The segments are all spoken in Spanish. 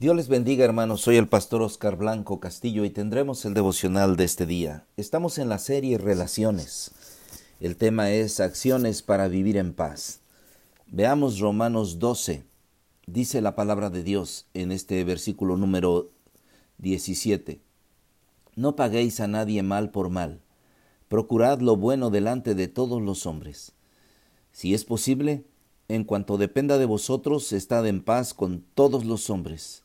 Dios les bendiga hermanos, soy el pastor Oscar Blanco Castillo y tendremos el devocional de este día. Estamos en la serie Relaciones. El tema es Acciones para vivir en paz. Veamos Romanos 12. Dice la palabra de Dios en este versículo número 17. No paguéis a nadie mal por mal. Procurad lo bueno delante de todos los hombres. Si es posible, en cuanto dependa de vosotros, estad en paz con todos los hombres.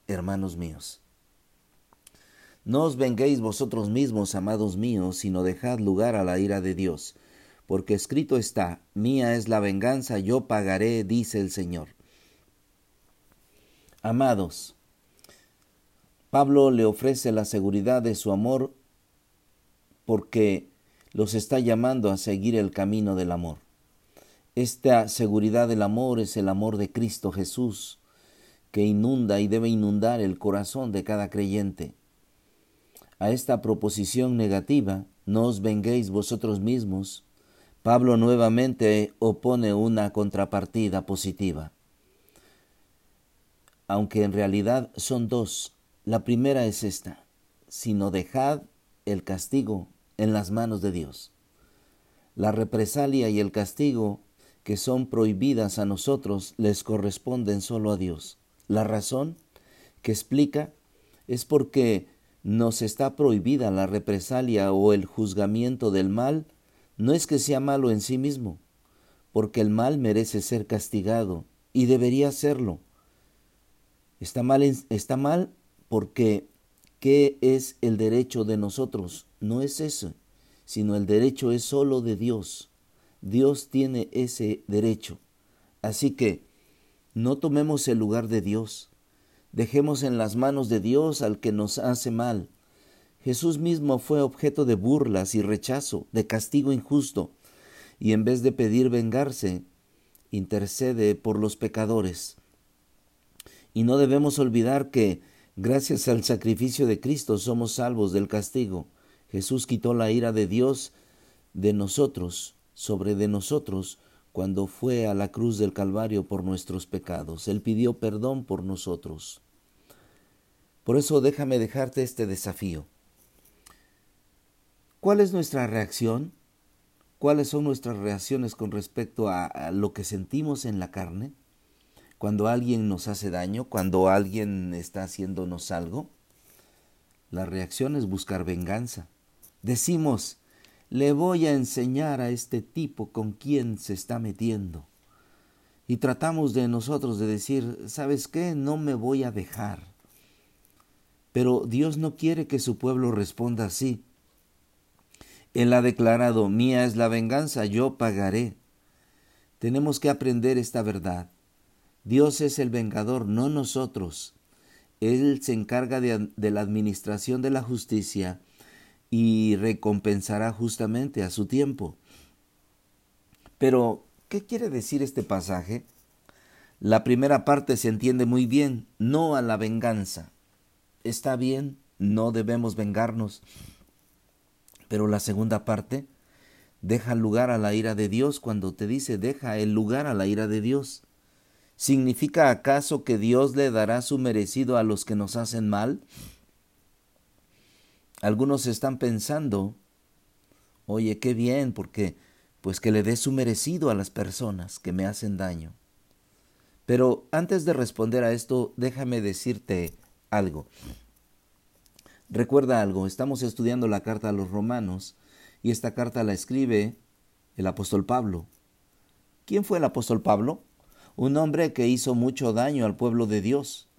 hermanos míos. No os venguéis vosotros mismos, amados míos, sino dejad lugar a la ira de Dios, porque escrito está, mía es la venganza, yo pagaré, dice el Señor. Amados, Pablo le ofrece la seguridad de su amor porque los está llamando a seguir el camino del amor. Esta seguridad del amor es el amor de Cristo Jesús, que inunda y debe inundar el corazón de cada creyente. A esta proposición negativa, no os venguéis vosotros mismos, Pablo nuevamente opone una contrapartida positiva. Aunque en realidad son dos. La primera es esta, sino dejad el castigo en las manos de Dios. La represalia y el castigo que son prohibidas a nosotros les corresponden solo a Dios. La razón que explica es porque nos está prohibida la represalia o el juzgamiento del mal, no es que sea malo en sí mismo, porque el mal merece ser castigado y debería serlo. Está mal, está mal porque ¿qué es el derecho de nosotros? No es eso, sino el derecho es solo de Dios. Dios tiene ese derecho. Así que no tomemos el lugar de Dios. Dejemos en las manos de Dios al que nos hace mal. Jesús mismo fue objeto de burlas y rechazo, de castigo injusto, y en vez de pedir vengarse, intercede por los pecadores. Y no debemos olvidar que, gracias al sacrificio de Cristo, somos salvos del castigo. Jesús quitó la ira de Dios de nosotros, sobre de nosotros, cuando fue a la cruz del Calvario por nuestros pecados. Él pidió perdón por nosotros. Por eso déjame dejarte este desafío. ¿Cuál es nuestra reacción? ¿Cuáles son nuestras reacciones con respecto a, lo que sentimos en la carne? Cuando alguien nos hace daño, cuando alguien está haciéndonos algo, la reacción es buscar venganza. Decimos, le voy a enseñar a este tipo con quién se está metiendo. Y tratamos de nosotros de decir, ¿sabes qué? No me voy a dejar. Pero Dios no quiere que su pueblo responda así. Él ha declarado, mía es la venganza, yo pagaré. Tenemos que aprender esta verdad. Dios es el vengador, no nosotros. Él se encarga de, de la administración de la justicia y recompensará justamente a su tiempo. Pero, ¿qué quiere decir este pasaje? La primera parte se entiende muy bien, no a la venganza. Está bien, no debemos vengarnos. Pero la segunda parte deja lugar a la ira de Dios cuando te dice deja el lugar a la ira de Dios. ¿Significa acaso que Dios le dará su merecido a los que nos hacen mal? Algunos están pensando, oye, qué bien, porque pues que le dé su merecido a las personas que me hacen daño. Pero antes de responder a esto, déjame decirte algo. Recuerda algo, estamos estudiando la carta a los romanos y esta carta la escribe el apóstol Pablo. ¿Quién fue el apóstol Pablo? Un hombre que hizo mucho daño al pueblo de Dios.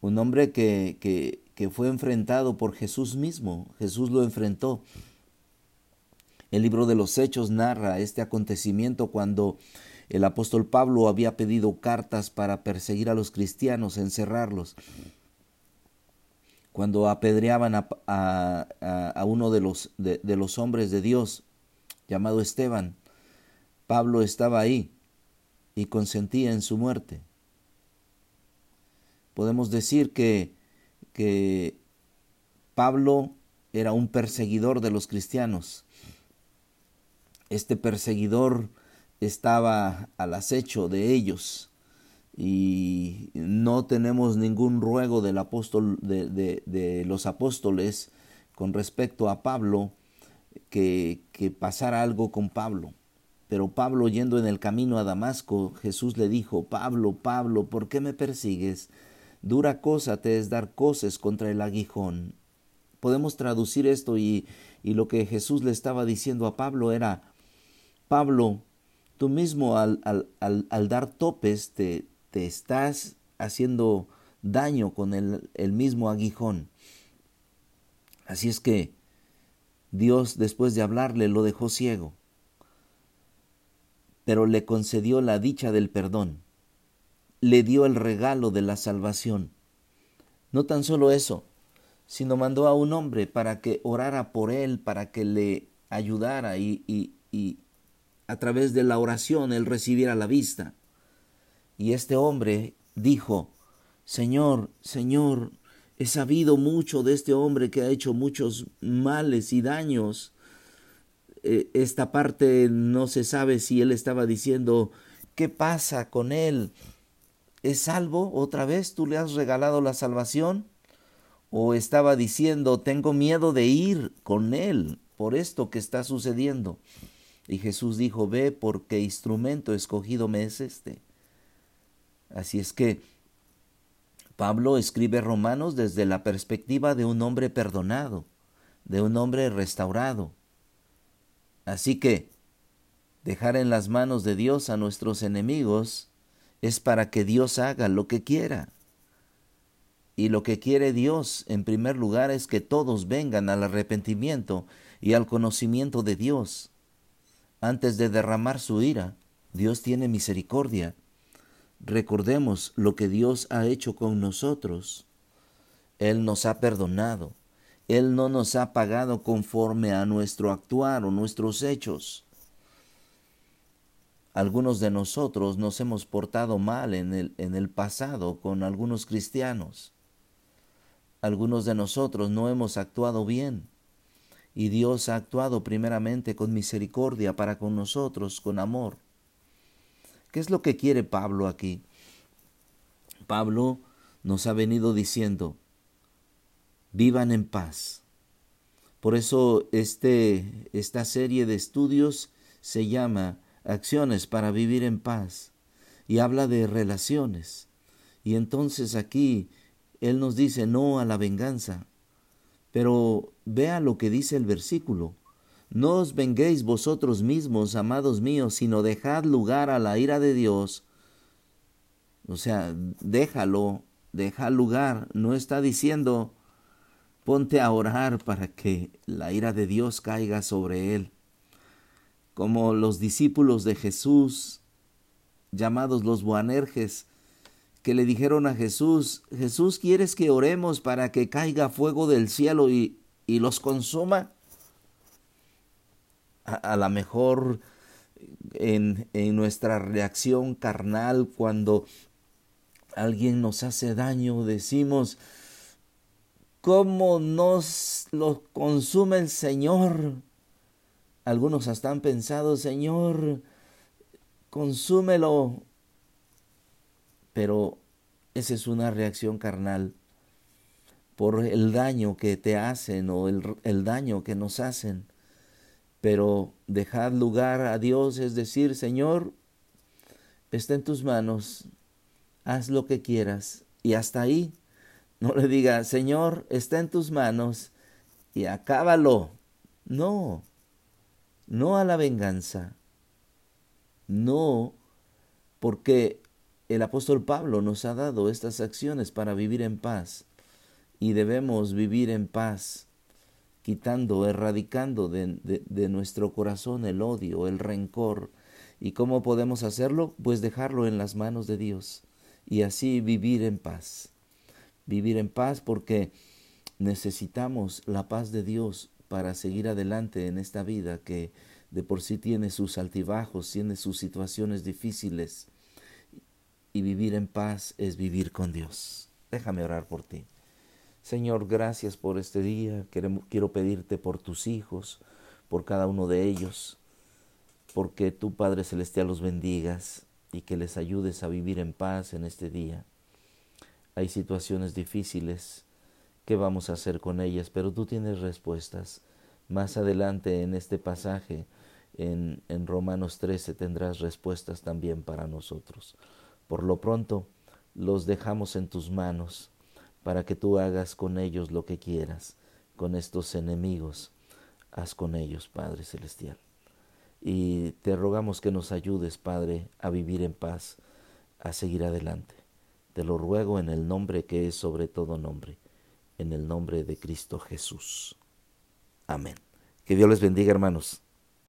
Un hombre que, que, que fue enfrentado por Jesús mismo. Jesús lo enfrentó. El libro de los Hechos narra este acontecimiento cuando El apóstol Pablo había pedido cartas para perseguir a los cristianos, encerrarlos. Cuando apedreaban a, uno de los, de los hombres de Dios, llamado Esteban, Pablo estaba ahí y consentía en su muerte. Podemos decir que, que Pablo era un perseguidor de los cristianos. Este perseguidor estaba al acecho de ellos y no tenemos ningún ruego del apóstol de, de, los apóstoles con respecto a Pablo que, que pasara algo con Pablo. Pero Pablo yendo en el camino a Damasco, Jesús le dijo, Pablo, Pablo, ¿por qué me persigues? Dura cosa te es dar coces contra el aguijón. Podemos traducir esto y, lo que Jesús le estaba diciendo a Pablo era, Pablo, tú mismo al, dar topes te, estás haciendo daño con el mismo aguijón. Así es que Dios después de hablarle lo dejó ciego, pero le concedió la dicha del perdón, le dio el regalo de la salvación. No tan solo eso, sino mandó a un hombre para que orara por él, para que le ayudara y, a través de la oración él recibiera la vista. Y este hombre dijo, Señor, Señor, he sabido mucho de este hombre que ha hecho muchos males y daños. Eh, esta parte no se sabe si él estaba diciendo, ¿qué pasa con él? ¿Es salvo? ¿Otra vez tú le has regalado la salvación? ¿O estaba diciendo, tengo miedo de ir con él por esto que está sucediendo? Y Jesús dijo, ve porque instrumento escogido me es este. Así es que Pablo escribe Romanos desde la perspectiva de un hombre perdonado, de un hombre restaurado. Así que dejar en las manos de Dios a nuestros enemigos es para que Dios haga lo que quiera. Y lo que quiere Dios, en primer lugar, es que todos vengan al arrepentimiento y al conocimiento de Dios. Antes de derramar su ira, Dios tiene misericordia. Recordemos lo que Dios ha hecho con nosotros. Él nos ha perdonado. Él no nos ha pagado conforme a nuestro actuar o nuestros hechos. Algunos de nosotros nos hemos portado mal en el, en el pasado con algunos cristianos. Algunos de nosotros no hemos actuado bien y Dios ha actuado primeramente con misericordia para con nosotros, con amor. ¿Qué es lo que quiere Pablo aquí? Pablo nos ha venido diciendo, vivan en paz. Por eso este, esta serie de estudios se llama Acciones para vivir en paz y habla de relaciones. Y entonces aquí Él nos dice no a la venganza, pero vea lo que dice el versículo. No os venguéis vosotros mismos, amados míos, sino dejad lugar a la ira de Dios. O sea, déjalo, deja lugar. No está diciendo, ponte a orar para que la ira de Dios caiga sobre él. Como los discípulos de Jesús, llamados los Boanerges, que le dijeron a Jesús, Jesús, ¿quieres que oremos para que caiga fuego del cielo y, y los consuma? A, lo mejor en, en nuestra reacción carnal cuando alguien nos hace daño, decimos, ¿cómo nos lo consume el Señor? Algunos hasta han pensado, Señor, consúmelo pero esa es una reacción carnal por el daño que te hacen o el, daño que nos hacen. Pero dejar lugar a Dios es decir, Señor, está en tus manos, haz lo que quieras. Y hasta ahí, no le diga, Señor, está en tus manos y acábalo. No, no a la venganza. No, porque el apóstol Pablo nos ha dado estas acciones para vivir en paz y debemos vivir en paz, quitando, erradicando de, nuestro corazón el odio, el rencor ¿Y cómo podemos hacerlo? Pues dejarlo en las manos de Dios y así vivir en paz. Vivir en paz porque necesitamos la paz de Dios para seguir adelante en esta vida que de por sí tiene sus altibajos, tiene sus situaciones difíciles. Y vivir en paz es vivir con Dios. Déjame orar por ti. Señor, gracias por este día. Quiero pedirte por tus hijos, por cada uno de ellos, porque tú, Padre Celestial, los bendigas y que les ayudes a vivir en paz en este día. Hay situaciones difíciles, ¿qué vamos a hacer con ellas? Pero tú tienes respuestas. Más adelante en este pasaje, en, en Romanos 13, tendrás respuestas también para nosotros. Por lo pronto, los dejamos en tus manos para que tú hagas con ellos lo que quieras, con estos enemigos. Haz con ellos, Padre Celestial y te rogamos que nos ayudes, Padre, a vivir en paz, a seguir adelante. Te lo ruego en el nombre que es sobre todo nombre, en el nombre de Cristo Jesús. Amén. Que Dios les bendiga, hermanos.